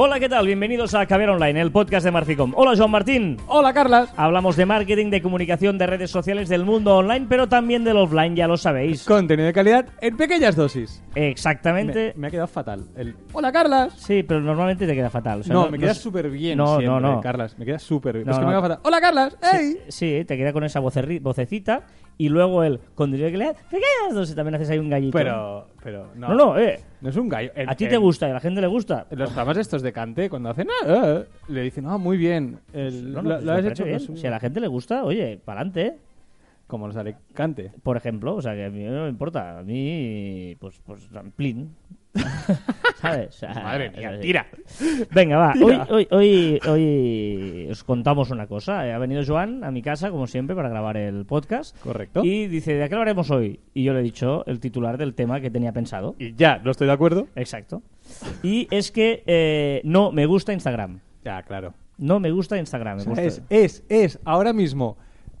Hola, ¿qué tal? Bienvenidos a Caber Online, el podcast de Marficom. Hola, Joan Martín. Hola, Carlas. Hablamos de marketing, de comunicación, de redes sociales, del mundo online, pero también del offline, ya lo sabéis. Contenido de calidad en pequeñas dosis. Exactamente. Me, me ha quedado fatal. El... Hola, Carlas. Sí, pero normalmente te queda fatal. O sea, no, me queda súper bien No, siempre, no, no. Carlas. Me queda súper bien. No, es que no. me queda fatal. Hola, Carlas. ¡Ey! Sí, te queda con esa vocecita y luego contenido de calidad, pequeñas dosis, también haces ahí un gallito. Pero, pero, no. No, no, eh. No es un gallo. A ti te gusta y a la gente le gusta. Los programas estos de cante, cuando hacen, ah, ah, le dicen, ah, muy bien. El- No, no, lo- lo me has parece hecho bien. Si a la gente le gusta, oye, para adelante, ¿eh? como los de cante. Por ejemplo, o sea, que a mí no me importa. A mí, pues, pues, plin. ¿Sabes? O sea, Madre mía, tira. Venga, va. Hoy, Tira. hoy, hoy, hoy os contamos una cosa. Eh, Ha venido Joan a mi casa, como siempre, para grabar el podcast. Correcto. Y dice, ¿de qué hablaremos hoy? Y yo le he dicho el titular del tema que tenía pensado. Y ya, no estoy de acuerdo. Exacto. Y es que eh, no me gusta Instagram. Ya, claro. No me gusta Instagram. me O sea, gusta- es, es, es, ahora mismo.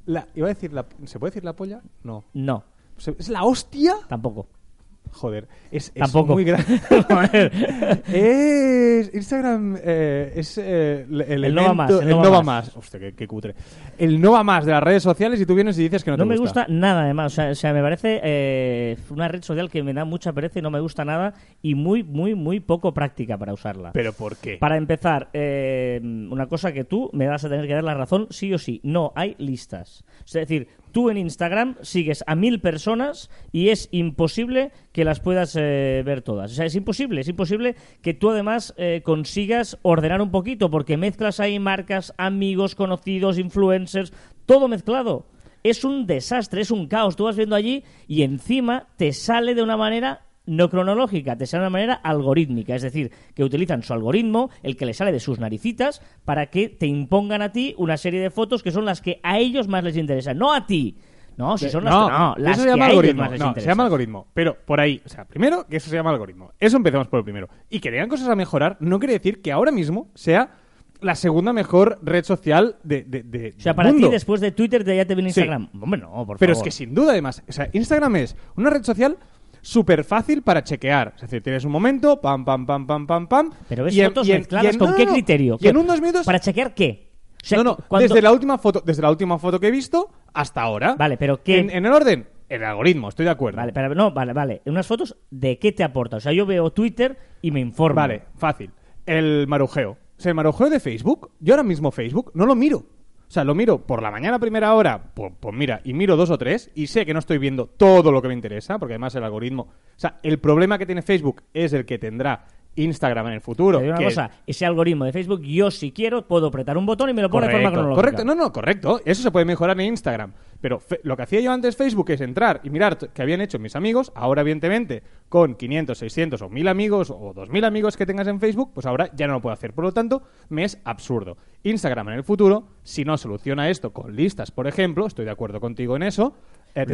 La, iba a decir, la, ¿se puede decir la polla? No. No, ¿Es la hostia? tampoco. Joder, es, es Tampoco. muy grande. Es Instagram eh, es eh, el, el El no va elemento- más, el el no va no va más. más. Hostia, qué, qué cutre. El no va más de las redes sociales y tú vienes y dices que no, No, te me gusta nada, además. O sea, o sea, me parece eh, una red social que me da mucha pereza y no me gusta nada y muy, muy, muy poco práctica para usarla. ¿Pero por qué? Para empezar, eh, una cosa que tú me vas a tener que dar la razón sí o sí. No hay listas. Es decir, tú en Instagram sigues a mil personas y es imposible que las puedas eh, ver todas. O sea, es imposible. Es imposible que tú además eh, consigas ordenar un poquito porque mezclas ahí marcas, amigos, conocidos, influencers, todo mezclado. Es un desastre, es un caos. Tú vas viendo allí y encima te sale de una manera no cronológica, te sale de una manera algorítmica, es decir, que utilizan su algoritmo, el que le sale de sus naricitas, para que te impongan a ti una serie de fotos que son las que a ellos más les interesan, no a ti. No, si son las, no, no, las eso que se llama a ellos algoritmo. más les No, se llama algoritmo. Pero por ahí, o sea, primero que eso se llama algoritmo. Eso empezamos por el primero. Y que tengan cosas a mejorar no quiere decir que ahora mismo sea la segunda mejor red social de, de, de- O sea, para mundo. ti después de Twitter te- ya te viene Sí. Instagram. Hombre, no, por Pero es favor. que sin duda, además, o sea, Instagram es una red social súper fácil para chequear. Es decir, tienes un momento, pam, pam, pam, pam, pam, pam. Pero ves y en- fotos y en- mezcladas y en- con no, qué no, criterio. Y en minutos... ¿Para chequear qué? O sea, no, no, cuando- desde la última foto, desde la última foto que he visto hasta ahora. Vale, pero ¿qué- En, en el orden, el algoritmo, estoy de acuerdo. Vale, pero no, vale, vale. Unas fotos de qué te aporta. O sea, yo veo Twitter y me informo. Vale, fácil. El marujeo. O sea, el marujeo de Facebook, yo ahora mismo Facebook no lo miro. O sea, lo miro por la mañana a primera hora, pues, pues mira, y miro dos o tres, y sé que no estoy viendo todo lo que me interesa, porque además el algoritmo... O sea, el problema que tiene Facebook es el que tendrá Instagram en el futuro. Digo una que- cosa, ese algoritmo de Facebook, yo si quiero puedo apretar un botón y me lo pone de forma cronológica. correcto, no, no, correcto. Eso se puede mejorar en Instagram. Pero lo que hacía yo antes Facebook es entrar y mirar qué habían hecho mis amigos. Ahora, evidentemente, con 500, 600 o 1000 amigos o 2000 amigos que tengas en Facebook, pues ahora ya no lo puedo hacer. Por lo tanto, me es absurdo. Instagram en el futuro, si no soluciona esto con listas, por ejemplo, estoy de acuerdo contigo en eso, eh.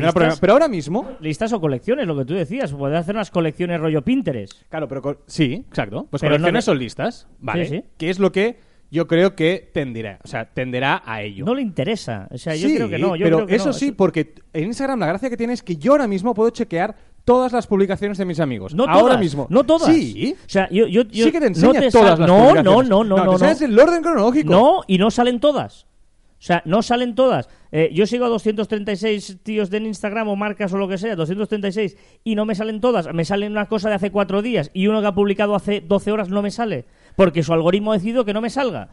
Pero ahora mismo, Listas o colecciones, lo que tú decías. Poder hacer unas colecciones rollo Pinterest. Claro, pero sí, exacto. Pues Pero no colecciones de- son listas, ¿vale? Sí, sí. Que es lo que yo creo que tenderá, o sea, tenderá a ello. No le interesa. O sea, yo Sí, creo que no. Yo pero creo que eso no. sí, porque en Instagram la gracia que tiene es que yo ahora mismo puedo chequear todas las publicaciones de mis amigos. No ahora todas, mismo. No todas. Sí. O sea, yo, yo, yo sí que te no enseña te todas las no, publicaciones. No, no, no, no. no. enseñas el orden cronológico. No, y no salen todas. O sea, no salen todas. Eh, yo sigo a 236 tíos de Instagram o marcas o lo que sea, 236, y no me salen todas. Me sale una cosa de hace cuatro días y uno que ha publicado hace 12 horas no me sale. Porque su algoritmo ha decidido que no me salga.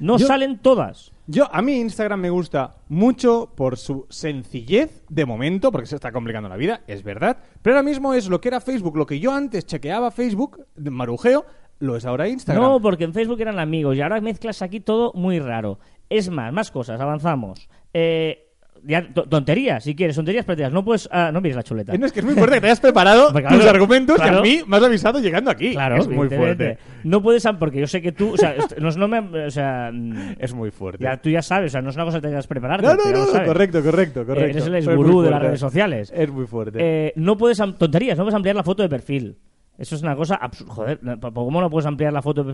No Yo- salen todas. Yo, a mí Instagram me gusta mucho por su sencillez de momento, porque se está complicando la vida, es verdad. Pero ahora mismo es lo que era Facebook, lo que yo antes chequeaba Facebook, de marujeo, lo es ahora Instagram. No, porque en Facebook eran amigos y ahora mezclas aquí todo muy raro. Es más, más cosas, avanzamos. Eh, ya, to- tonterías, si quieres, tonterías prácticas. No puedes. ah, no mires la chuleta. Eh, No, es que es muy fuerte que te hayas preparado claro, tus argumentos claro. y a mí me has avisado llegando aquí. Claro, es muy fuerte. No puedes, am- porque yo sé que tú, o sea, no, es- no me, o sea, Es muy fuerte. ya, tú ya sabes, o sea, no es una cosa que tengas que prepararte. no, no, no, sabes. correcto, correcto, correcto. Eres el exgurú de las redes sociales. Es muy fuerte. Eh, no puedes tonterías, no puedes ampliar la foto de perfil. Eso es una cosa absurda. Joder, ¿cómo no puedes ampliar la foto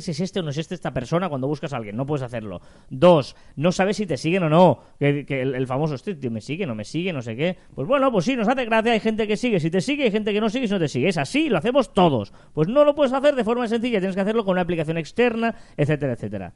Si es este o no es este esta persona cuando buscas a alguien, no puedes hacerlo. Dos, no sabes si te siguen o no. Que, el famoso este tío me sigue, no me sigue, no sé qué. Pues bueno, pues sí, nos hace gracia. Hay gente que sigue, si te sigue, hay gente que no sigue, si no te sigue. Es así, lo hacemos todos. Pues no lo puedes hacer de forma sencilla, tienes que hacerlo con una aplicación externa, etcétera, etcétera.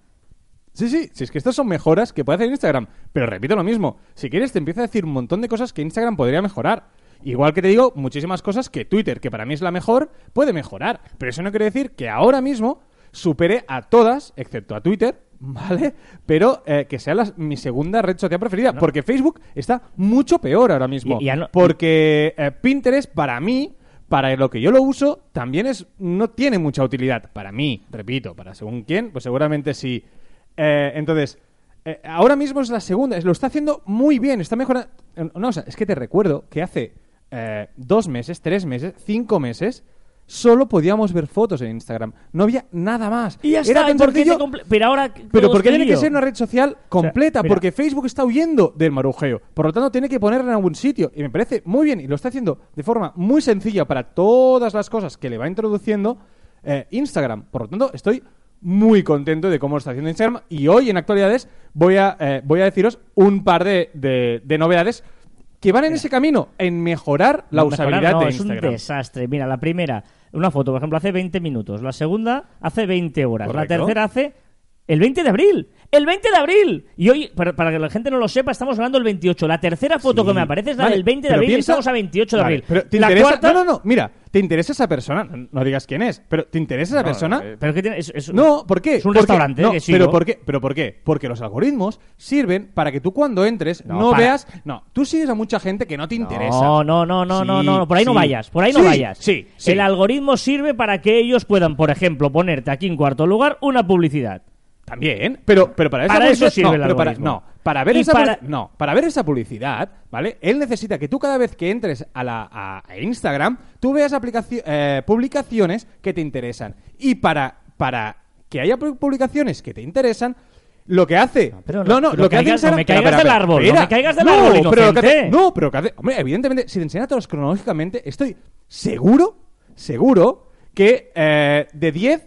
Sí, sí, si es que estas son mejoras que puede hacer Instagram. Pero repito lo mismo, si quieres te empieza a decir un montón de cosas que Instagram podría mejorar. Igual que te digo, muchísimas cosas que Twitter, que para mí es la mejor, puede mejorar. Pero eso no quiere decir que ahora mismo supere a todas, excepto a Twitter, ¿vale? Pero eh, que sea la- mi segunda red social preferida. Porque Facebook está mucho peor ahora mismo. Y- y ya no- porque eh, Pinterest, para mí, para lo que yo lo uso, también es no tiene mucha utilidad. Para mí, repito, para según quién, pues seguramente sí. Eh, entonces, ahora mismo es la segunda, lo está haciendo muy bien, está mejorando. No, o sea, es que te recuerdo que hace eh, dos meses, tres meses, cinco meses, solo podíamos ver fotos en Instagram. No había nada más. Y ya Era está, tan ¿y por qué sencillo- te comple- Pero ahora. pero todo ¿por qué este tiene que lío? ser una red social completa? mira. Porque Facebook está huyendo del marujeo. Por lo tanto, tiene que ponerla en algún sitio. Y me parece muy bien. Y lo está haciendo de forma muy sencilla para todas las cosas que le va introduciendo eh, Instagram. Por lo tanto, estoy muy contento de cómo lo está haciendo Instagram. Y hoy, en actualidades, voy a, eh, voy a deciros un par de, de- de novedades que van en ese camino, en mejorar la No, mejorar usabilidad no, de es un Instagram. desastre. Mira, la primera, una foto, por ejemplo, hace 20 minutos. La segunda, hace 20 horas. Correcto. La tercera, hace el 20 de abril. ¡El 20 de abril! Y hoy, para, para que la gente no lo sepa, estamos hablando del 28. La tercera foto Sí. que me aparece es la Vale, del 20 de abril y estamos a 28 de Vale, abril. pero ¿te la interesa? cuarta... No, no, no. Mira, ¿te interesa esa persona? No, no digas quién es, pero ¿te interesa esa No, persona? eh, Pero ¿qué tiene? Es, es- No, ¿por qué? Es un restaurante no, que sigo. pero ¿por qué? ¿Pero por qué? Porque los algoritmos sirven para que tú cuando entres no, No, para. veas... No, tú sigues a mucha gente que no te interesa. No, no, no, no, Sí, no, no, por ahí no vayas, por ahí no vayas. Sí, sí. El algoritmo sirve para que ellos puedan, por ejemplo, ponerte aquí en cuarto lugar una publicidad. También, pero, pero para eso sirve no, el pero para, no, para ver esa para- no, para ver esa publicidad, ¿vale? Él necesita que tú cada vez que entres a la a a Instagram, tú veas aplicaci- eh, publicaciones que te interesan. Y para para que haya pu- publicaciones que te interesan, lo que hace. pero no, no- pero lo que hace caigas- no me caigas espera, del árbol, no me caigas del No, árbol, pero lo que hace- inocente. no, pero que hace- hombre, evidentemente, si te enseña todos cronológicamente, estoy seguro, seguro que eh, de 10,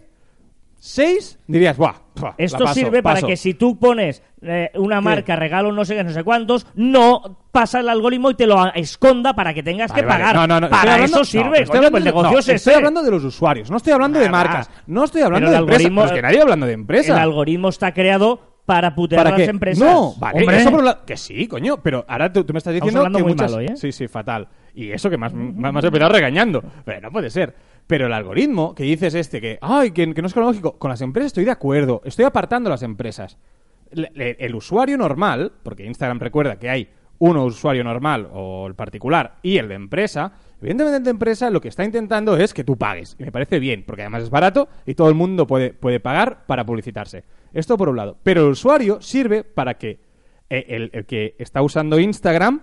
6 dirías, ¡buah! buah, la Esto paso, sirve para paso". que si tú pones eh, una marca, regalo no sé qué, no sé cuántos, no pasa el algoritmo y te lo esconda para que tengas Vale, que vale. pagar. No, no, no, para hablando- eso sirve, estoy hablando pues el de- Estoy hablando de los usuarios, no estoy hablando de marcas, no estoy hablando de empresas. que nadie hablando de empresa. El algoritmo está creado para putear ¿Para a las qué? empresas. No, vale, eso Que sí, coño, pero ahora tú, tú me estás diciendo hablando que muy muchas... mal hoy, ¿eh? Sí, sí, fatal. Y eso que más, más, más empezado regañando. Pero no puede ser. Pero el algoritmo que dices este, que, ay, que, no es cronológico, con las empresas estoy de acuerdo, estoy apartando las empresas. El usuario normal, porque Instagram recuerda que hay uno usuario normal o el particular y el de empresa, evidentemente el de empresa lo que está intentando es que tú pagues. Y me parece bien, porque además es barato y todo el mundo puede, puede pagar para publicitarse. Esto por un lado. Pero el usuario sirve para que eh, el que está usando Instagram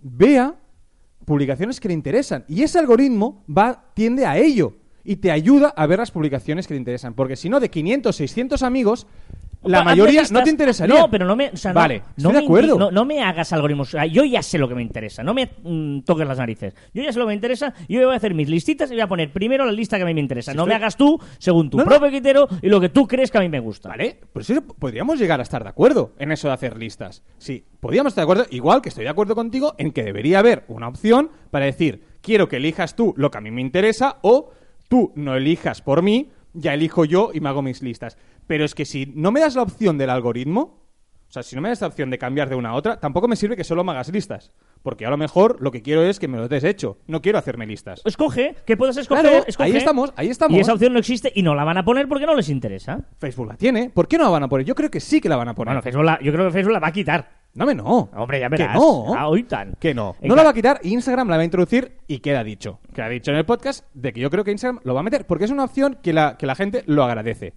vea publicaciones que le interesan. Y ese algoritmo va, tiende a ello. Y te ayuda a ver las publicaciones que te interesan. Porque si no, de 500, 600 amigos, la mayoría no te interesaría. No, pero no me. o sea, no- vale, no estoy de acuerdo. No, no me hagas algoritmos. O sea, yo ya sé lo que me interesa. No me mm, toques las narices. Yo ya sé lo que me interesa. Yo voy a hacer mis listitas y voy a poner primero la lista que a mí me interesa. No estoy- me hagas tú según tu propio criterio y lo que tú crees que a mí me gusta. Vale, pues eso podríamos llegar a estar de acuerdo en eso de hacer listas. Sí, podríamos estar de acuerdo, igual que estoy de acuerdo contigo en que debería haber una opción para decir, quiero que elijas tú lo que a mí me interesa o tú no elijas por mí, ya elijo yo y me hago mis listas. Pero es que si no me das la opción del algoritmo, o sea, si no me das la opción de cambiar de una a otra, tampoco me sirve que solo me hagas listas. Porque a lo mejor lo que quiero es que me lo des hecho. No quiero hacerme listas. Escoge, que puedes escoger. Claro, escoge. ahí estamos, ahí estamos. Y esa opción no existe y no la van a poner porque no les interesa. Facebook la tiene. ¿Por qué no la van a poner? Yo creo que sí que la van a poner. Bueno, Facebook la- yo creo que Facebook la va a quitar. No me no. Hombre, ya Que verás. no. Ah, hoy tan. Que no. No la va a quitar, Instagram la va a introducir y queda dicho. Queda dicho en el podcast de que yo creo que Instagram lo va a meter porque es una opción que la, que la gente lo agradece.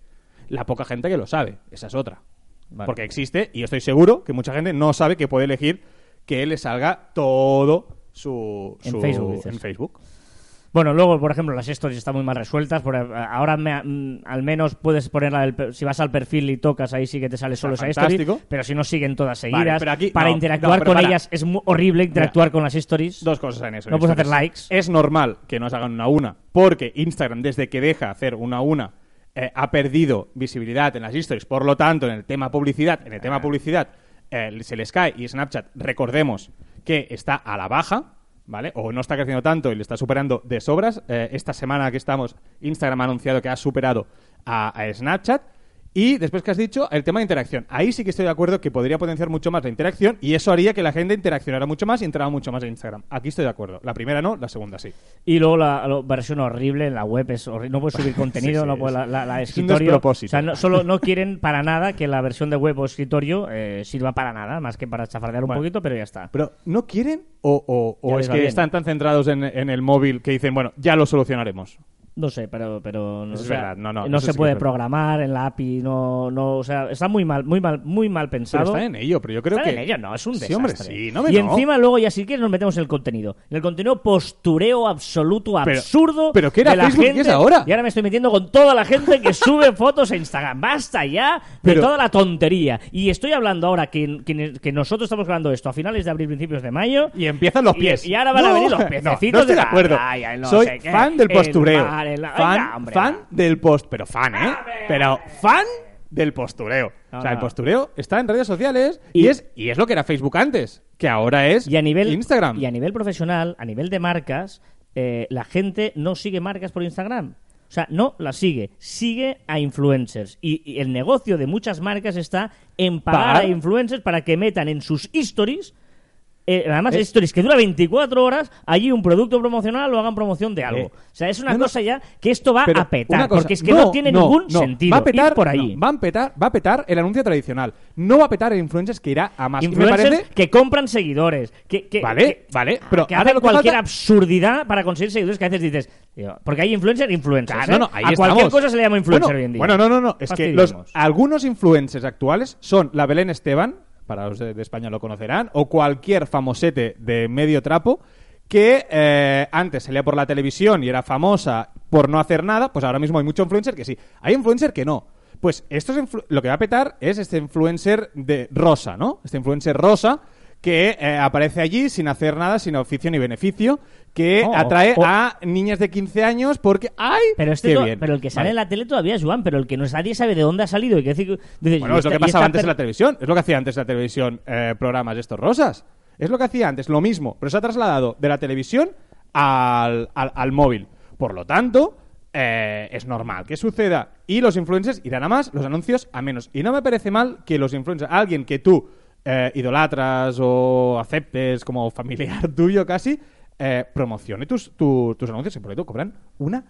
La poca gente que lo sabe, esa es otra. Vale. Porque existe y estoy seguro que mucha gente no sabe que puede elegir que le salga todo su, En Facebook, dices. en Facebook. Bueno, luego, por ejemplo, las stories están muy mal resueltas. Porque ahora me- mm, al menos puedes ponerla, del si vas al perfil y tocas, ahí sí que te sale solo esa story. Pero si no siguen todas Vale, seguidas, pero aquí- para no, interactuar no, con para. ellas es muy horrible interactuar con las stories. Dos cosas en eso. No en puedes hacer likes. Es normal que nos hagan una a una, porque Instagram, desde que deja hacer una a una, eh, ha perdido visibilidad en las stories. Por lo tanto, en el tema publicidad, en el tema publicidad, eh, se les cae. Y Snapchat, recordemos que está a la baja, ¿vale? O no está creciendo tanto y le está superando de sobras. Eh, esta semana que estamos, Instagram ha anunciado que ha superado a, a Snapchat. Y después que has dicho, el tema de interacción. Ahí sí que estoy de acuerdo que podría potenciar mucho más la interacción y eso haría que la gente interaccionara mucho más y entrara mucho más en Instagram. Aquí estoy de acuerdo. La primera no, la segunda sí. Y luego la, la versión horrible en la web es horrible. No puedes subir contenido, sí, no puedes, es- la, la, la es un escritorio. despropósito. O sea, no, solo no quieren para nada que la versión de web o escritorio eh, sirva para nada, más que para chafardear un Bueno. poquito, pero ya está. Pero ¿no quieren o, o- o es que bien. están tan centrados en, en el móvil que dicen, bueno, ya lo solucionaremos? No sé, pero, pero no, o es sea, verdad, no, no, no eso se sí puede programar en la API, no, no, o sea, está muy mal, muy mal, muy mal Pero pensado. están en ello, pero yo creo Están que... en ello, no, es un Sí, desastre. hombre, sí, no me y encima luego ya si quieres nos metemos en el contenido. En el contenido postureo absoluto, Pero- absurdo. pero ¿qué era de la Facebook y gente, es ahora? Y ahora me estoy metiendo con toda la gente que sube fotos a Instagram. Basta ya de Pero- toda la tontería. Y estoy hablando ahora que, que, que nosotros estamos grabando esto a finales de abril, principios de mayo. Y empiezan los pies. Y, ahora van a venir los no, piececitos no estoy de la acuerdo. playa, no Soy sé qué, fan del el postureo. Fan, Venga, hombre, fan va. del post... Pero fan, ¿eh? Pero fan del postureo. No, o sea, no. el postureo está en redes sociales y, Y- es, y es lo que era Facebook antes, que ahora es Y a nivel Instagram. Y a nivel profesional, a nivel de marcas, eh, la gente no sigue marcas por Instagram. O sea, no las sigue, sigue a influencers. Y, y el negocio de muchas marcas está en pagar Pagar. a influencers para que metan en sus stories, eh, además Es- stories que dura 24 horas, allí un producto promocional o hagan promoción de algo. Eh. O sea, es una No, cosa ya que esto va a petar, cosa, porque es que no, tiene ningún sentido Va a petar, ir por allí. no, va, a petar, va a petar el anuncio tradicional. No va a petar el influencers que irá a más. Me Influencers parece... que compran seguidores. Que, que- Vale, que- vale, pero que ahora hacen lo que cualquier falta- absurdidad para conseguir seguidores que a veces dices. porque hay influencer influencers. Claro, ¿eh? no, ahí a cualquier cosa se le llama influencer bueno, hoy en día. Bueno, no, no, no. Es que los, algunos influencers actuales son la Belén Esteban, para los de, España lo conocerán, o cualquier famosete de medio trapo que eh, antes salía por la televisión y era famosa por no hacer nada, pues ahora mismo hay mucho influencer que sí. Hay influencer que no. Pues esto es lo que va a petar es este influencer de rosa, ¿no? Este influencer rosa que eh, aparece allí sin hacer nada, sin oficio ni beneficio, que Oh, atrae oh. a niñas de 15 años porque ¡ay! Pero, este qué bien! pero el que sale Vale. en la tele todavía es Juan, pero el que no nadie sabe de dónde ha salido. Y que dice, Bueno, es lo que pasaba antes en la televisión. Es lo que hacía antes la televisión, eh, programas estos rosas. Es lo que hacía antes, lo mismo, pero se ha trasladado de la televisión al, al- al móvil. Por lo tanto, eh, es normal que suceda. Y los influencers irán a más, los anuncios a menos. Y no me parece mal que los influencers, alguien que tú eh, idolatras o aceptes como familiar tuyo casi, eh, promocione tus, tu- tus anuncios y por ello cobran una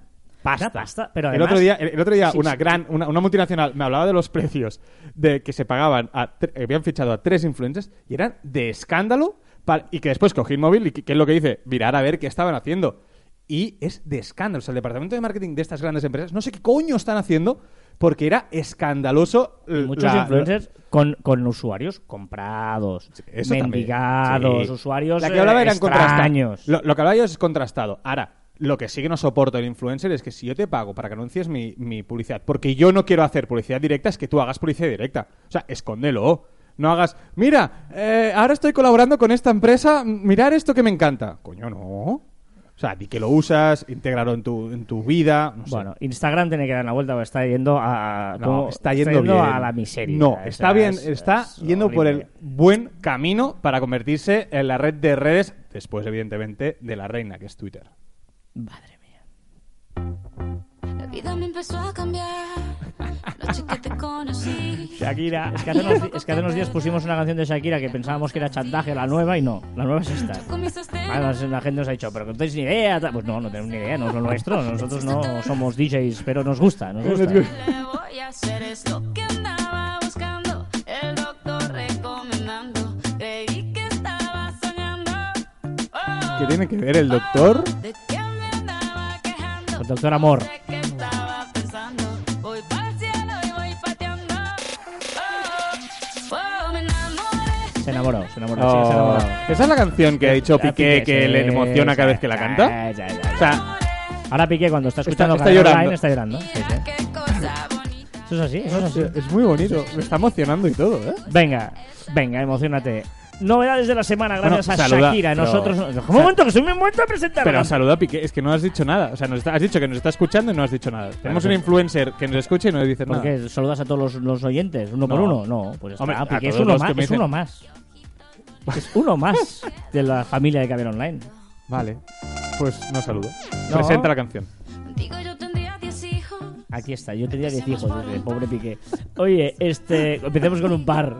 pasta. Una pasta, pero el otro día, el, el otro día Sí, una sí. gran una, una multinacional me hablaba de los precios de que se pagaban a habían fichado a tres influencers y eran de escándalo y que después cogí el móvil y que, que es lo que dice mirar a ver qué estaban haciendo y es de escándalo o sea el departamento de marketing de estas grandes empresas no sé qué coño están haciendo porque era escandaloso muchos la- influencers con, con usuarios comprados, eso mendigados, Sí. usuarios La que hablaba eran contrastados. Lo, lo que hablaba yo es contrastado. Ahora, lo que sí que no soporto el influencer es que si yo te pago para que anuncies mi, mi publicidad, porque yo no quiero hacer publicidad directa, es que tú hagas publicidad directa. O sea, escóndelo. No hagas, mira, eh, ahora estoy colaborando con esta empresa, mirar esto que me encanta. Coño, no. O sea, di que lo usas, intégralo en tu, en tu vida. No sé. Bueno, Instagram tiene que dar una vuelta porque está yendo a, No, como- está yendo, bien. a la miseria. No, O sea, está bien, es- está es yendo por el buen camino para convertirse en la red de redes, después evidentemente de la reina, que es Twitter. Madre mía. La vida me empezó a cambiar. Shakira. Es que, hace unos, di- es que hace unos días pusimos una canción de Shakira que pensábamos que era chantaje, la nueva, y no. La nueva es esta. Además, la gente nos ha dicho, pero que no tenéis ni idea. Pues no, no tenemos ni idea, no es lo nuestro. Nosotros no somos DJs, pero nos gusta, nos gusta. Le voy a hacer es lo que andaba buscando. El doctor recomendando. Creí que estaba soñando. ¿Qué tiene que ver el doctor? El doctor Amor. Enamoré. Se enamoró, enamoró, sí, se Oh. enamoró. Esa es la canción que ha dicho A Piqué que sí, le emociona cada vez que la canta. sí, sí, sí. O sea, Ahora Piqué cuando está escuchando está Cadena llorando. Online está llorando. Eso es así, eso es así. es muy bonito. Me está emocionando y todo, ¿eh? Venga, venga, emocionate. Novedades de la semana gracias Bueno, a saluda, Shakira. pero- Nosotros. Un momento, que soy muy momento de presentar. Pero saluda a Piqué, es que no has dicho nada. O sea, nos está- has dicho que nos está escuchando y no has dicho nada. Tenemos un sí. influencer que nos escucha y no le dice ¿Por nada. qué? ¿Saludas a todos los, los oyentes? ¿Uno por No. uno? No, pues está. Hombre, a Piqué es uno más. me Es dicen- uno más. Es uno más de la familia de Caber Online. Vale, pues no saludo. No. Presenta la canción. Digo, yo tendría 10 hijos. Aquí está, yo tenía 10 hijos, dice, pobre Piqué. Oye, este, empecemos con un par.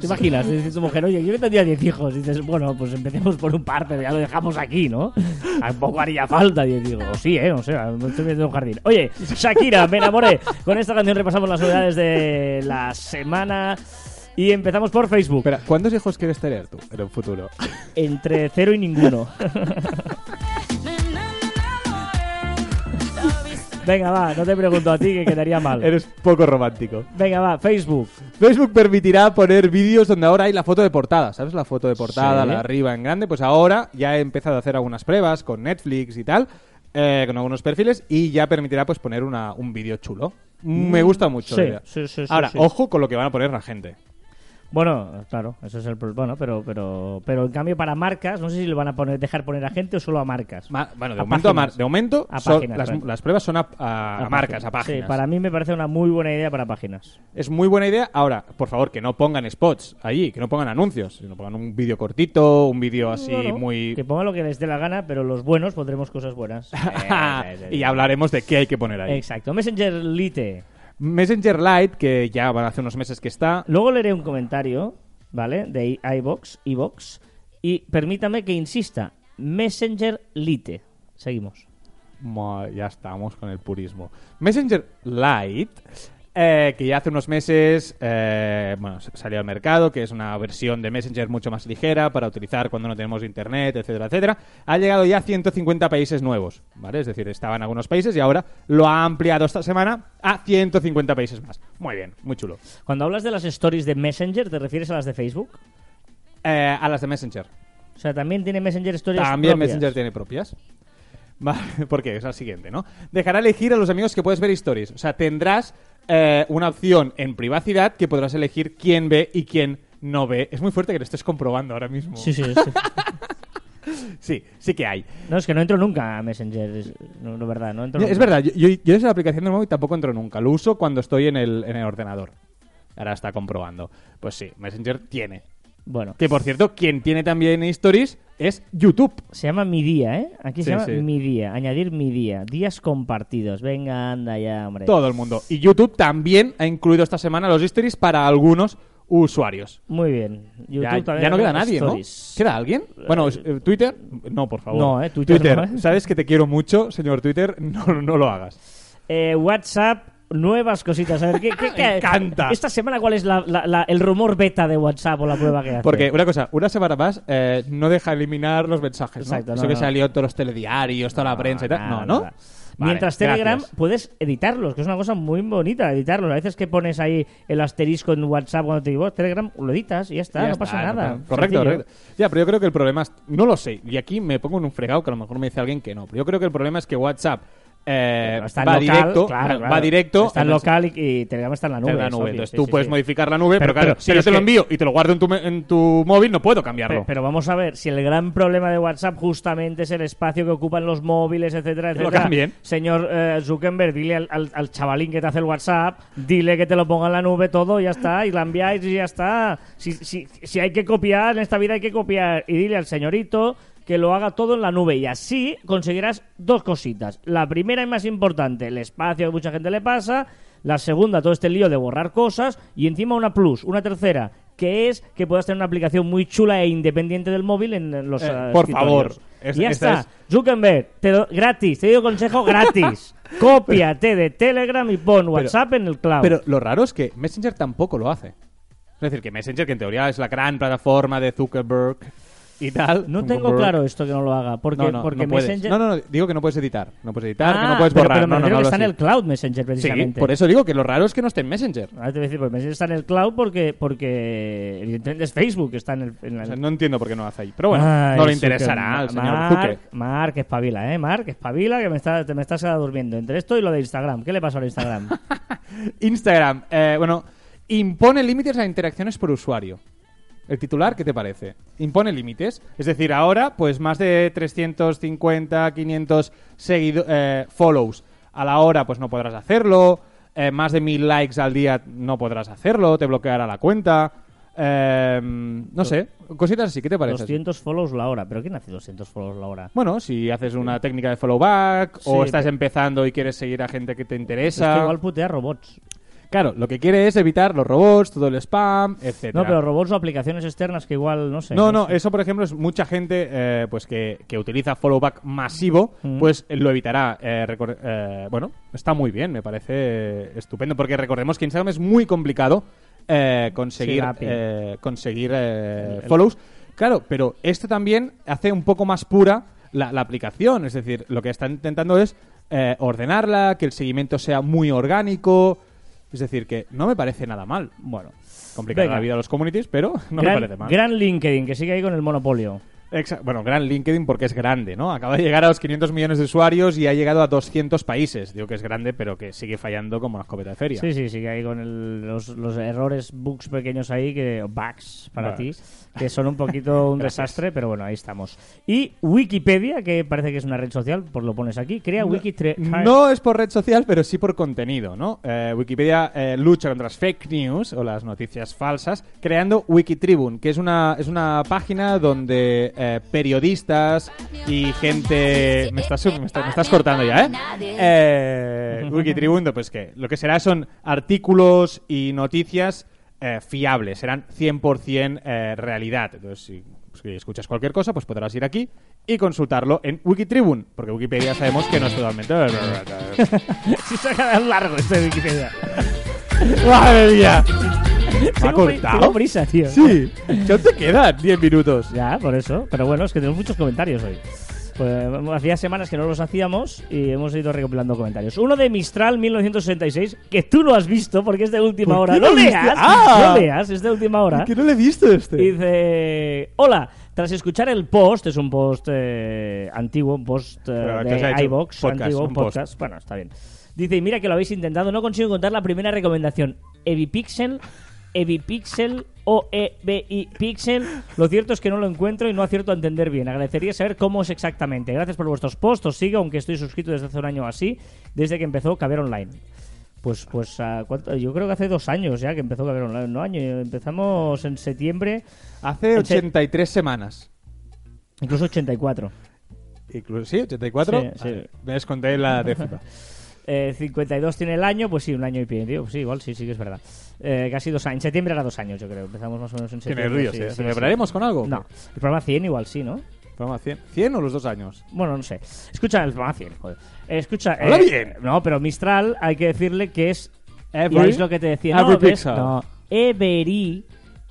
¿Te imaginas? Dice tu mujer, oye, yo tendría 10 hijos. Dices, bueno, pues empecemos por un par, pero ya lo dejamos aquí, ¿no? Tampoco haría falta 10 hijos. O sí, ¿eh? No sé, me estoy viendo un jardín. Oye, Shakira, me enamoré. Con esta canción repasamos las novedades de la semana. Y empezamos por Facebook. Espera, ¿cuántos hijos quieres tener tú en un futuro? Entre cero y ninguno. Venga, va, no te pregunto a ti que quedaría mal. Eres poco romántico. Venga, va, Facebook. Facebook permitirá poner vídeos donde ahora hay la foto de portada. ¿Sabes la foto de portada, Sí. la de arriba en grande? Pues ahora ya he empezado a hacer algunas pruebas con Netflix y tal, eh, con algunos perfiles, y ya permitirá pues poner una, un vídeo chulo. Me gusta mucho. sí, sí, sí, ahora, ojo con lo que van a poner la gente. Bueno, claro, eso es el problema. Bueno, pero, pero, pero en cambio para marcas, no sé si le van a poner, dejar poner a gente o solo a marcas. Ma- bueno, de A momento, a mar- de momento A son- páginas, las, pruebas son a, a- a marcas, a páginas. Sí, para mí me parece una muy buena idea para páginas. Es muy buena idea. Ahora, por favor, que no pongan spots allí, que no pongan anuncios, sino pongan un vídeo cortito, un vídeo así muy... Que pongan lo que les dé la gana, pero los buenos pondremos cosas buenas. Eh, sí, sí. y hablaremos de qué hay que poner ahí. Exacto. Messenger Lite. Messenger Lite, que ya van hace unos meses que está. Luego leeré un comentario, ¿vale? De iBox, iBox. Y permítame que insista. Messenger Lite. Seguimos. Mo- Ya estamos con el purismo. Messenger Lite, eh, que ya hace unos meses eh, bueno, salió al mercado, que es una versión de Messenger mucho más ligera para utilizar cuando no tenemos internet, etcétera, etcétera. Ha llegado ya a 150 países nuevos, ¿vale? Es decir, estaba en algunos países y ahora lo ha ampliado esta semana a 150 países más. Muy bien, muy chulo. Cuando hablas de las stories de Messenger, ¿te refieres a las de Facebook? Eh, a las de Messenger. O sea, también tiene Messenger Stories También propias? Messenger tiene propias. Vale, porque es la siguiente, ¿no? Dejará elegir a los amigos que puedes ver stories. O sea, tendrás eh, una opción en privacidad que podrás elegir quién ve y quién no ve. Es muy fuerte que lo estés comprobando ahora mismo. Sí, sí, sí. sí, sí que hay. No, es que no entro nunca a Messenger. Es, no, no, verdad, no entro Es nunca. verdad, yo, yo, yo desde la aplicación del móvil tampoco entro nunca. Lo uso cuando estoy en el, en el ordenador. Ahora está comprobando. Pues sí, Messenger tiene. Bueno, Que por cierto, quien tiene también stories es YouTube. se llama Mi Día, ¿eh? Aquí se Sí, llama sí. Mi Día. Añadir Mi Día. Días compartidos. Venga, anda ya, hombre. Todo el mundo. Y YouTube también ha incluido esta semana los stories para algunos usuarios. Muy bien. Ya, no queda nadie, stories. ¿no? ¿Queda alguien? Bueno, eh, Twitter, no, por favor. No, eh, Twitter no, eh. sabes que te quiero mucho, señor Twitter, no, no lo hagas. Eh, WhatsApp, nuevas cositas. A ver, ¿qué, qué, qué- Me encanta. Esta semana, ¿cuál es la- la- la- el rumor beta de WhatsApp o la prueba que hace? Porque, una cosa, una semana más eh, no deja eliminar los mensajes, ¿no? Exacto, Eso no, que no. salió todos los telediarios, toda la prensa y tal. No, nada, ¿no? nada. Vale, Mientras Telegram gracias. puedes editarlos, que es una cosa muy bonita, editarlos. A veces que pones ahí el asterisco en WhatsApp cuando te digo Telegram, lo editas y ya está, Ya no está, pasa nada. Correcto, correcto. Ya, pero yo creo que el problema es... No lo sé. Y aquí me pongo en un fregado que a lo mejor me dice alguien que no. Pero yo creo que el problema es que WhatsApp eh, está en va, local, directo, claro, claro. va directo... Está en local y, y Telegram está en la nube. en la nube. obvio, Entonces sí, tú sí, puedes sí. modificar la nube, pero, Pero- claro, pero- si pero yo te lo que- envío y te lo guardo en tu, en tu móvil, no puedo cambiarlo. Pe- Pero vamos a ver, si el gran problema de WhatsApp justamente es el espacio que ocupan los móviles, etcétera, Que lo etcétera. cambien. Señor eh, Zuckerberg, dile al, al- al chavalín que te hace el WhatsApp, dile que te lo ponga en la nube todo, ya está, y la enviáis y ya está. Si, si, si hay que copiar, en esta vida hay que copiar, y dile al señorito que lo haga todo en la nube y así conseguirás dos cositas. La primera y más importante, el espacio que mucha gente le pasa. La segunda, todo este lío de borrar cosas. Y encima una plus, una tercera, que es que puedas tener una aplicación muy chula e independiente del móvil en los Eh, eh, por favor. Es- y ya está. Zuckerberg, te do- gratis, te doy consejo gratis. Cópiate de Telegram y pon WhatsApp en el cloud. Pero lo raro es que Messenger tampoco lo hace. Es decir, que Messenger, que en teoría es la gran plataforma de Zuckerberg, y tal. No tengo claro esto que no lo haga. Porque, no, no, porque no puedes. Messenger. No, no, no, digo que no puedes editar. No puedes editar, que Ah, no puedes pero- borrar. Pero, me no, no, refiero no, que hablo está en el cloud Messenger, Sí, precisamente. por eso digo que lo raro es que no esté en Messenger. Ahora te voy a decir, pues Messenger está en el cloud porque, porque evidentemente es Facebook, está en el... en O el- sea, no entiendo por qué no lo hace ahí. Pero bueno, Ay, no le interesará al señor Mark, Zucker. Mark, espabila, ¿eh? Mark, espabila, que me, está, te me estás quedando durmiendo. Entre esto y lo de Instagram. ¿Qué le pasa al Instagram? Instagram, eh, bueno, impone límites a interacciones por usuario. El titular, ¿qué te parece? Impone límites. Es decir, ahora, pues más de 350, 500 seguido- eh, follows a la hora, pues no podrás hacerlo. Eh, más de 1000 likes al día no podrás hacerlo. Te bloqueará la cuenta. Eh, no sé, cositas así. ¿Qué te parece? 200 follows la hora. ¿Pero quién hace 200 follows la hora? Bueno, si haces una técnica de follow back o estás pero- empezando y quieres seguir a gente que te Es interesa. que igual putea robots. Claro, lo que quiere es evitar los robots, todo el spam, etcétera. No, pero robots o aplicaciones externas que igual, no sé. No, no, sé. eso por ejemplo es mucha gente eh, pues que, que utiliza follow back masivo, Mm. pues lo evitará. Eh, eh, bueno, está muy bien, me parece estupendo, porque recordemos que Instagram es muy complicado eh, conseguir, Sí, eh, conseguir eh, El- follows. Claro, pero esto también hace un poco más pura la, la aplicación, es decir, lo que está intentando es ordenarla, que el seguimiento sea muy orgánico. Es decir, que no me parece nada mal. Bueno. Complicar Venga. la vida a los communities, pero no gran, me parece mal. gran LinkedIn, que sigue ahí con el monopolio. Bueno, gran LinkedIn porque es grande, ¿no? Acaba de llegar a los 500 millones de usuarios y ha llegado a 200 países. Digo que es grande, pero que sigue fallando como una escopeta de feria. Sí, sí, sigue ahí con el- los, los errores, bugs pequeños ahí, que bugs para Bugs. ti, que son un poquito un desastre, pero bueno, ahí estamos. Y Wikipedia, que parece que es una red social, por lo pones aquí, crea Wikitre... No es por red social, pero sí por contenido, ¿no? Eh, Wikipedia eh, lucha contra las fake news o las noticias falsas, creando Wikitribune, que es una, es una página donde eh, periodistas y gente... Me estás, me, estás, me estás cortando ya, ¿eh? eh Wikitribune, pues que lo que será son artículos y noticias eh, fiables, serán 100% eh, realidad. Entonces, si, si escuchas cualquier cosa, pues podrás ir aquí y consultarlo en Wikitribune, porque Wikipedia sabemos que no es totalmente... si se ha largo este Wikipedia. ¡Madre mía! ¿Me ha cortado? tengo prisa, tío. Sí, ya te quedan 10 minutos. Ya, por eso. Pero bueno, es que tenemos muchos comentarios hoy. Pues, hacía semanas que no los hacíamos y hemos ido recopilando comentarios. Uno de Mistral 1966, que tú no has visto porque es de última ¿Por hora. qué No leas, ¡Ah! no leas, es de última hora. Que no le he visto este. Dice, hola, tras escuchar el post, es un post eh, antiguo, un post eh, ¿qué de Podcast, antiguo, un post. podcast. Bueno, está bien. Dice, mira que lo habéis intentado, no consigo encontrar la primera recomendación. Evipixel, Evipixel o Pixel. Lo cierto es que no lo encuentro y no acierto a entender bien. Agradecería saber cómo es exactamente. Gracias por vuestros posts, os sigo, aunque estoy suscrito desde hace un año así, desde que empezó Caber Online. Pues, pues ¿a cuánto? yo creo que hace dos años ya que empezó Caber Online. No, año, empezamos en septiembre, Hace 83 semanas. incluso 84. Incluso, ¿Sí? ¿84? Sí, sí. Me desconté la décima. Eh, 52 tiene el año, pues sí, un año y medio. Pues sí, igual, sí, sí que es verdad. Eh, casi dos años. En septiembre era dos años, yo creo. Empezamos más o menos en septiembre. ríos, sí, ¿eh? sí, ¿Celebraremos con algo? No, el programa 100 igual sí, ¿no? Programa 100. ¿100 o los dos años? Bueno, no sé. Escucha, el programa 100, joder. Escucha, Habla eh, bien. No, pero Mistral hay que decirle que es... Every- y es lo que te decía. every No, no. Every,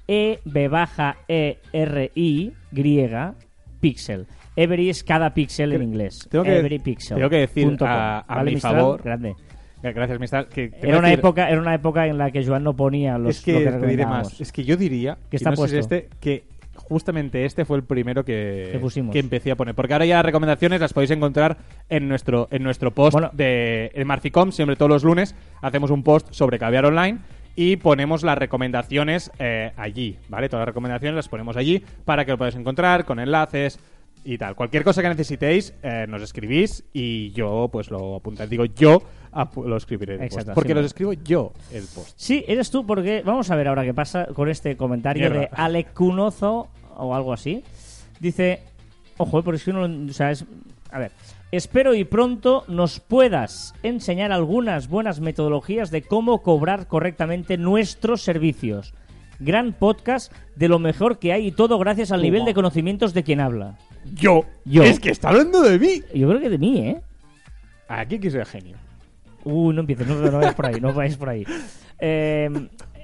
E, B baja, E, R, I, griega, pixel. Every es cada pixel en inglés. Tengo que- Every pixel. tengo que decir a- a ¿Vale, mi Mistral? favor- Grande. Gracias, Mistral. Que, Era una, decir- época, era una época en la que Joan no ponía los es que lo que te diré recomendábamos. más. Es que yo diría Que está no puesto. este, que justamente este fue el primero que, que empecé a poner. Porque ahora ya las recomendaciones las podéis encontrar en nuestro, en nuestro post Bueno. de en Marficom. Siempre todos los lunes hacemos un post sobre caviar online y ponemos las recomendaciones eh, allí, ¿vale? Todas las recomendaciones las ponemos allí para que lo podáis encontrar con enlaces y tal. Cualquier cosa que necesitéis, eh, nos escribís y yo pues lo apuntaré. Digo yo lo escribiré en el post. Porque así los escribo yo el post. Sí, eres tú, porque vamos a ver ahora qué pasa con este comentario Mierda. de Alec Cunozo o algo así. Dice, ojo, porque es que uno, o sea, es, a ver, espero y pronto nos puedas enseñar algunas buenas metodologías de cómo cobrar correctamente nuestros servicios. Gran podcast de lo mejor que hay y todo gracias al nivel de conocimientos de quien habla. Yo. Yo. Es que está hablando de mí. Yo creo que de mí, ¿eh? Aquí que soy genio. Uy, no empieces, no, no vayas por ahí, no vayas por ahí. Eh,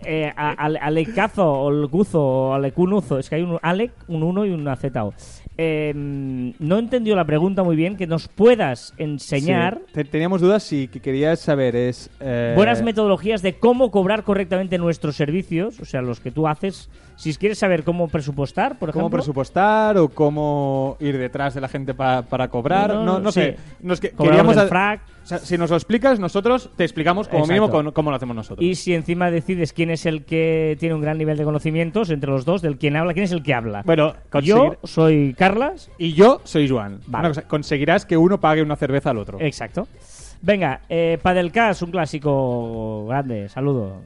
eh, a- Alecazo, o Lecuzo, o Alecunuzo, es que hay un Alec, un 1 y una Z. Eh, no entendió la pregunta muy bien, que nos puedas enseñar Sí. Teníamos dudas si que querías saber es... eh, buenas metodologías de cómo cobrar correctamente nuestros servicios, o sea, los que tú haces. Si quieres saber cómo presupuestar, por ¿Cómo ejemplo. presupuestar o cómo ir detrás de la gente pa- para cobrar? No, No, no, no, sí. sé. Nos que- Cobrar queríamos frac. Si nos lo explicas, nosotros te explicamos como Exacto. mínimo con- cómo lo hacemos nosotros. Y si encima decides quién es el que tiene un gran nivel de conocimientos entre los dos, del quien habla, quién es el que habla. bueno, Yo soy Carlas. Y yo soy Joan. Vale. Cosa, conseguirás que uno pague una cerveza al otro. Exacto. Venga, eh, Padelcast, un clásico grande. Saludo.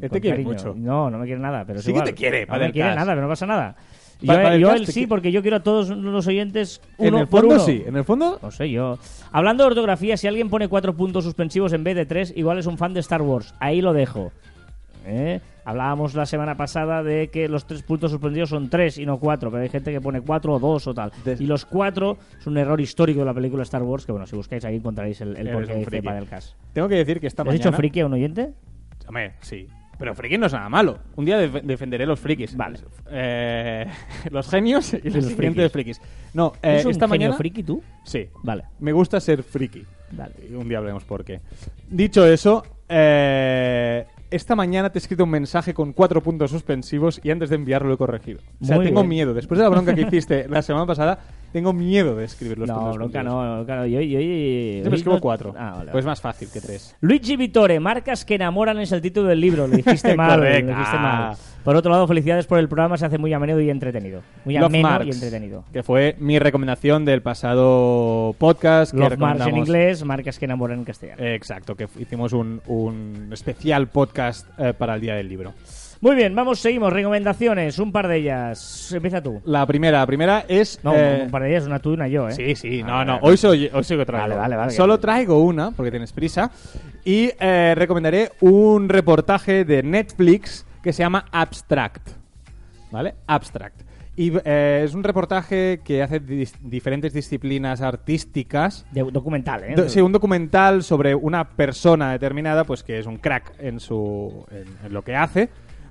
Quiere cariño. mucho. No, no me quiere nada. Pero Sí que te quiere, No me quiere nada, pero no pasa nada. Yo, él sí, porque yo quiero a todos los oyentes en uno el por fondo uno. sí, en el fondo... No sé yo. Hablando de ortografía, si alguien pone cuatro puntos suspensivos en vez de tres, igual es un fan de Star Wars. Ahí lo dejo. ¿Eh? Hablábamos la semana pasada de que los tres puntos suspensivos son tres y no cuatro, pero hay gente que pone cuatro o dos o tal. Des- Y los cuatro es un error histórico de la película Star Wars, que bueno, si buscáis ahí encontraréis el, el porqué dice friki. del caso. Tengo que decir que esta ¿Le has dicho friki a un oyente? Hombre, sí. Pero friki no es nada malo. Un día def- defenderé los frikis. Vale. Eh, los genios y los los siguientes frikis. No, eh, ¿Es un esta genio mañana... friki tú? Sí. Vale. Me gusta ser friki. Vale. Y Un día hablaremos por qué. Dicho eso, eh, esta mañana te he escrito un mensaje con cuatro puntos suspensivos y antes de enviarlo lo he corregido. O sea, Muy tengo bien. miedo. Después de la bronca que hiciste la semana pasada, tengo miedo de escribir los No, suspensivos. no, bronca no. Yo, yo, yo- Yo hoy me escribo no- cuatro. Ah, vale, Pues más fácil que tres. Luigi Vittore, marcas que enamoran es el título del libro. Lo dijiste mal, lo dijiste Ah. mal. Por otro lado, felicidades por el programa, se hace muy ameno y entretenido. Muy Love ameno y entretenido. Que fue mi recomendación del pasado podcast. que Love Marks en inglés, marcas que enamoran en castellano. Eh, Exacto, que hicimos un, un especial podcast eh, para el Día del Libro. Muy bien, vamos, seguimos. Recomendaciones, un par de ellas. Empieza tú. La primera, la primera es... No, eh, un par de ellas, una tú y una yo, ¿eh? Sí, sí, no, Ah, no. vale. Hoy soy, hoy soy que traigo. Vale, vale, vale. Solo traigo una, porque tienes prisa. Y eh, recomendaré un reportaje de Netflix que se llama Abstract. ¿Vale? Abstract. Y eh, es un reportaje que hace dis- diferentes disciplinas artísticas. De- documental, ¿eh? Do- sí, un documental sobre una persona determinada, pues que es un crack en su en, en lo que hace,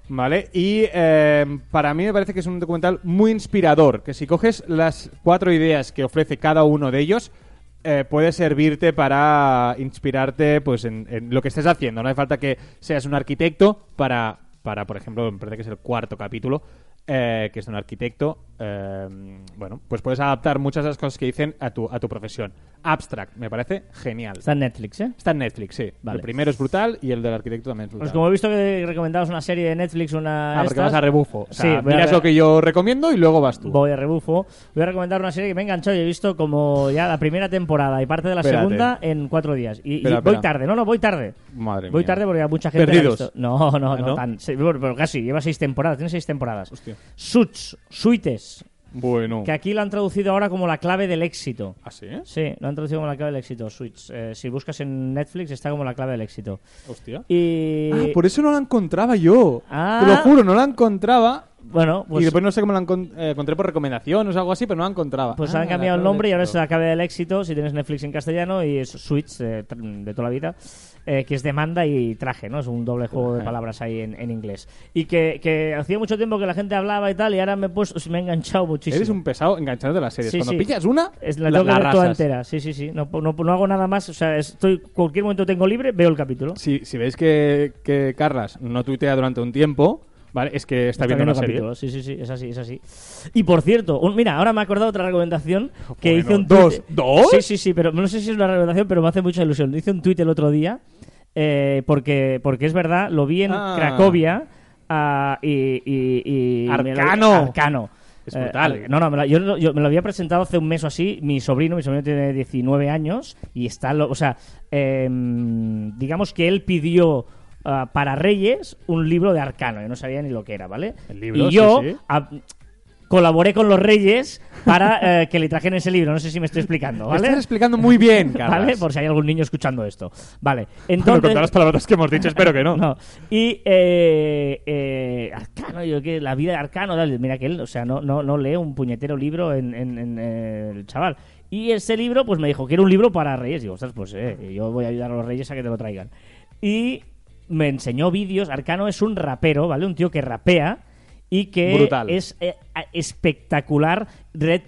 ¿vale? Y eh, para mí me parece que es un documental muy inspirador, que si coges las cuatro ideas que ofrece cada uno de ellos, eh, puede servirte para inspirarte pues en, en lo que estés haciendo. No hace falta que seas un arquitecto para, para por ejemplo, me parece que es el cuarto capítulo, eh, que es un arquitecto, eh, bueno, pues puedes adaptar muchas de las cosas que dicen a tu, a tu profesión. Abstract, me parece genial. Está en Netflix, ¿eh? Está en Netflix, sí. Vale. El primero es brutal y el del arquitecto también es brutal. Pues como he visto que recomendabas una serie de Netflix, una. ah, porque estas, vas a rebufo. O sea, Sí, a miras lo que yo recomiendo y luego vas tú. Voy a rebufo. Voy a recomendar una serie que me ha enganchado y he visto como ya la primera temporada y parte de la Espérate. segunda en cuatro días. Y, voy espera. tarde, no, no, voy tarde. Madre Voy mía. tarde porque hay mucha gente. ha Perdidos. visto. No, no, ¿Ah, no, no? tan. pero casi, lleva seis temporadas, tiene seis temporadas. Hostia. Suits, Suites, Bueno. que aquí lo han traducido ahora como la clave del éxito. ¿Ah, sí? Sí, lo han traducido como la clave del éxito, Suits. Eh, si buscas en Netflix está como la clave del éxito. Hostia. Y. Ah, por eso no la encontraba yo. Ah. Te lo juro, no la encontraba. Bueno, pues. y después no sé cómo la eh, encontré por recomendación o algo así, pero no la encontraba. Pues Ah, han cambiado el nombre y ahora es la clave del éxito. Si tienes Netflix en castellano y es Switch eh, de toda la vida, eh, que es demanda y traje, ¿no? Es un doble juego de palabras ahí en, en inglés. Y que, que hacía mucho tiempo que la gente hablaba y tal, y ahora me he puesto, me he enganchado muchísimo. Eres un pesado enganchándote a las series. Sí, Cuando sí. pillas una, Es, la la, tengo que la ver toda entera, sí, sí, sí. No, no, no hago nada más, o sea, estoy cualquier momento tengo libre, veo el capítulo. Si, si veis que, que Carlas no tuitea durante un tiempo, ¿vale? Es que está, viendo una serie. capítulos. Sí, sí, sí, es así, es así. Y por cierto, un- mira, ahora me he acordado otra recomendación que Bueno, hice un ¿dos? tuit- ¿Dos? Sí, sí, sí, pero no sé si es una recomendación, pero me hace mucha ilusión. Hice un tuit el otro día eh, porque, porque es verdad, lo vi en Ah. Cracovia ah, y, y- y- me lo- Arcano. Arcano. Es Eh, brutal. al- no, no, me lo, yo, yo me lo había presentado hace un mes o así. Mi sobrino, mi sobrino tiene 19 años y está, lo- o sea, em, digamos que él pidió ah, para Reyes un libro de Arcano. Yo no sabía ni lo que era, ¿vale? El libro, y yo sí, sí. ah, colaboré con los Reyes para eh, que le trajeran ese libro. No sé si me estoy explicando, ¿vale? estás explicando muy bien, Carlas. ¿Vale? Por si hay algún niño escuchando esto. Vale. Bueno, Entonces, con todas las palabras que hemos dicho, espero que no. no. Y eh, eh, Arcano, yo que la vida de Arcano, dale, mira que él, o sea, no, no, no lee un puñetero libro en, en- en, el chaval. Y ese libro, pues me dijo que era un libro para reyes. Digo, ostras, pues eh, yo voy a ayudar a los reyes a que te lo traigan. Y me enseñó vídeos. Arcano es un rapero, ¿vale? Un tío que rapea y que Brutal. es eh, espectacular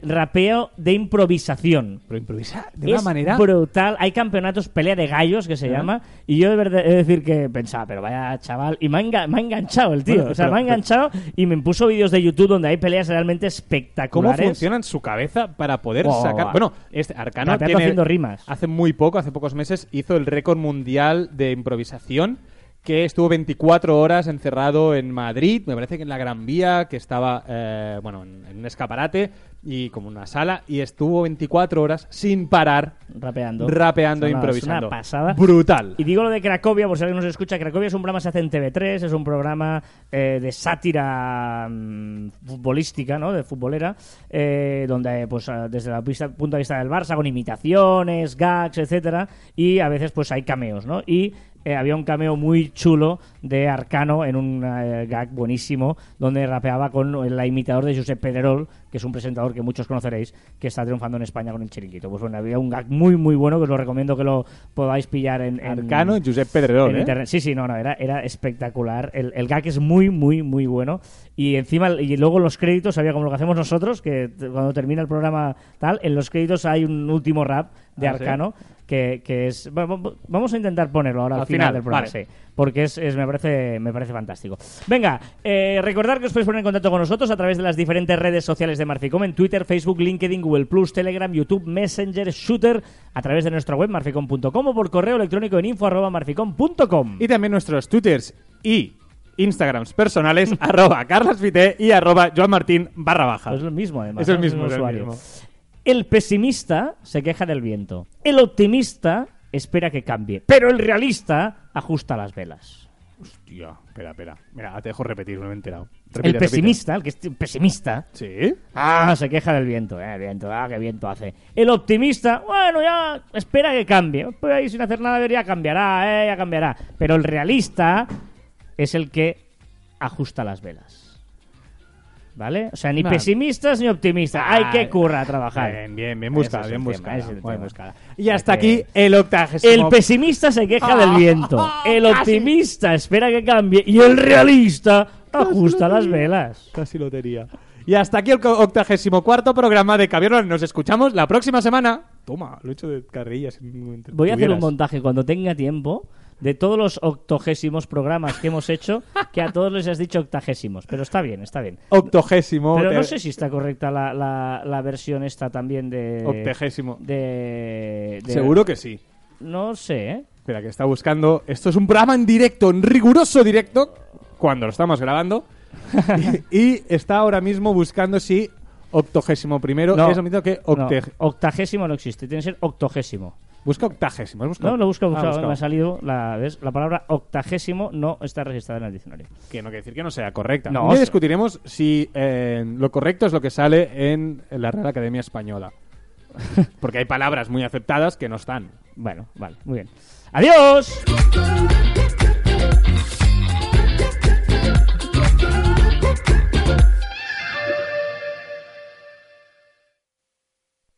rapeo de improvisación. Pero improvisar de una es manera. brutal. Hay campeonatos pelea de gallos que se llama. Y yo de verdad he de decir que pensaba, pero vaya chaval. Y me ha, enga- me ha enganchado el tío. Bueno, o sea, pero- me ha enganchado y me puso vídeos de YouTube donde hay peleas realmente ¿Cómo espectaculares. funciona en su cabeza para poder Oh, sacar? Bueno, este Arcano tiene- haciendo rimas. hace muy poco, hace pocos meses, hizo el récord mundial de improvisación que estuvo 24 horas encerrado en Madrid, me parece que en la Gran Vía, que estaba, eh, bueno, en, en un escaparate y como una sala, y estuvo 24 horas sin parar, Rapeando. rapeando e improvisando. Una pasada. Brutal. Y digo lo de Cracovia, por si alguien nos escucha, Cracovia es un programa que se hace en TV3, es un programa eh, de sátira mm, futbolística, ¿no? De futbolera, eh, donde, pues, ah, desde el punto de vista del Barça, con imitaciones, gags, etcétera, y a veces, pues, hay cameos, ¿no? Y eh, había un cameo muy chulo de Arcano en un eh, gag buenísimo donde rapeaba con el imitador de Josep Pedrerol, que es un presentador que muchos conoceréis, que está triunfando en España con el chiringuito. Pues bueno, había un gag muy, muy bueno que os lo recomiendo que lo podáis pillar en, en- Arcano y Josep Pedrerol, en ¿eh? internet. Sí, sí, no, no, era, era espectacular. El, el gag es muy, muy, muy bueno. Y encima, y luego los créditos, había como lo que hacemos nosotros, que cuando termina el programa tal, en los créditos hay un último rap de Ah, ¿sí? Arcano. Que, que es bueno, vamos a intentar ponerlo ahora al, Al final, final, del programa vale. sí, porque es, es- me parece me parece fantástico venga eh, recordar que os podéis poner en contacto con nosotros a través de las diferentes redes sociales de Marficom en Twitter Facebook LinkedIn Google Plus Telegram YouTube Messenger Shooter a través de nuestra web marficom.com o por correo electrónico en info arroba marficom.com Y también nuestros twitters y Instagrams personales, arroba carlasfite y arroba joanmartin barra baja. Es lo mismo, además. Es el ¿no? mismo, es el usuario. mismo. El pesimista se queja del viento. El optimista espera que cambie. Pero el realista ajusta las velas. Hostia, espera, espera. Mira, te dejo repetir, no me he enterado. el Repite, repite. pesimista, el que es pesimista, ¿Sí? ah, se queja del viento. Eh, viento, ah, qué viento hace. El optimista, bueno, ya espera que cambie. Pues ahí sin hacer nada, ya cambiará, eh, ya cambiará. Pero el realista es el que ajusta las velas. ¿Vale? O sea, ni pesimistas ni optimistas. Hay que currar a trabajar. Bien, bien, bien buscada, bien buscada. Y hasta aquí el octagésimo. El pesimista se queja del viento. El optimista espera que cambie. Y el realista ajusta las velas. Casi lotería. Y hasta aquí el octagésimo cuarto programa de Caviar. Nos escuchamos la próxima semana. Toma, lo he hecho de carrillas. Voy a hacer un montaje cuando tenga tiempo de todos los octogésimos programas que hemos hecho, que a todos les has dicho octagésimos. Pero está bien, está bien. Octogésimo. Pero no sé si está correcta la, la, la versión esta también de... Octagésimo. De, de- Seguro que sí. No sé, ¿eh? Espera, que está buscando. Esto es un programa en directo, en riguroso directo, cuando lo estamos grabando. y, y está ahora mismo buscando si octogésimo primero No. es lo mismo que octe- No, octagésimo no existe, tiene que ser octogésimo. Busca octagésimo. ¿has buscado? No, lo busco, Ah, buscado. me ha salido la, ¿ves? la palabra octagésimo no está registrada en el diccionario. Que no quiere decir que no sea correcta. No, o- discutiremos si eh, lo correcto es lo que sale en la Real Academia Española. Porque hay palabras muy aceptadas que no están. Bueno, vale, muy bien. ¡Adiós!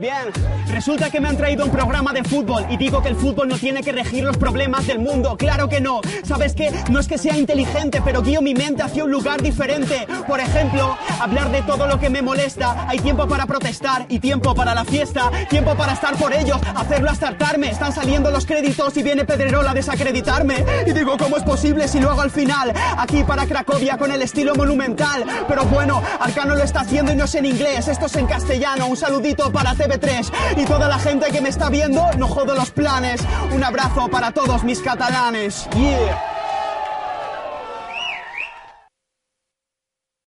Bien, resulta que me han traído un programa de fútbol y digo que el fútbol no tiene que regir los problemas del mundo. Claro que no. ¿Sabes qué? No es que sea inteligente, pero guío mi mente hacia un lugar diferente. Por ejemplo, hablar de todo lo que me molesta. Hay tiempo para protestar y tiempo para la fiesta. Tiempo para estar por ellos, hacerlo hasta hartarme. Están saliendo los créditos y viene Pedrerol a desacreditarme. Y digo, ¿cómo es posible si lo hago al final? Aquí para Cracovia con el estilo monumental. Pero bueno, Arcano lo está haciendo y no es en inglés. Esto es en castellano. Un saludito para TV3 y toda la gente que me está viendo. No jodo los planes. Un abrazo para todos mis catalanes. Yeah.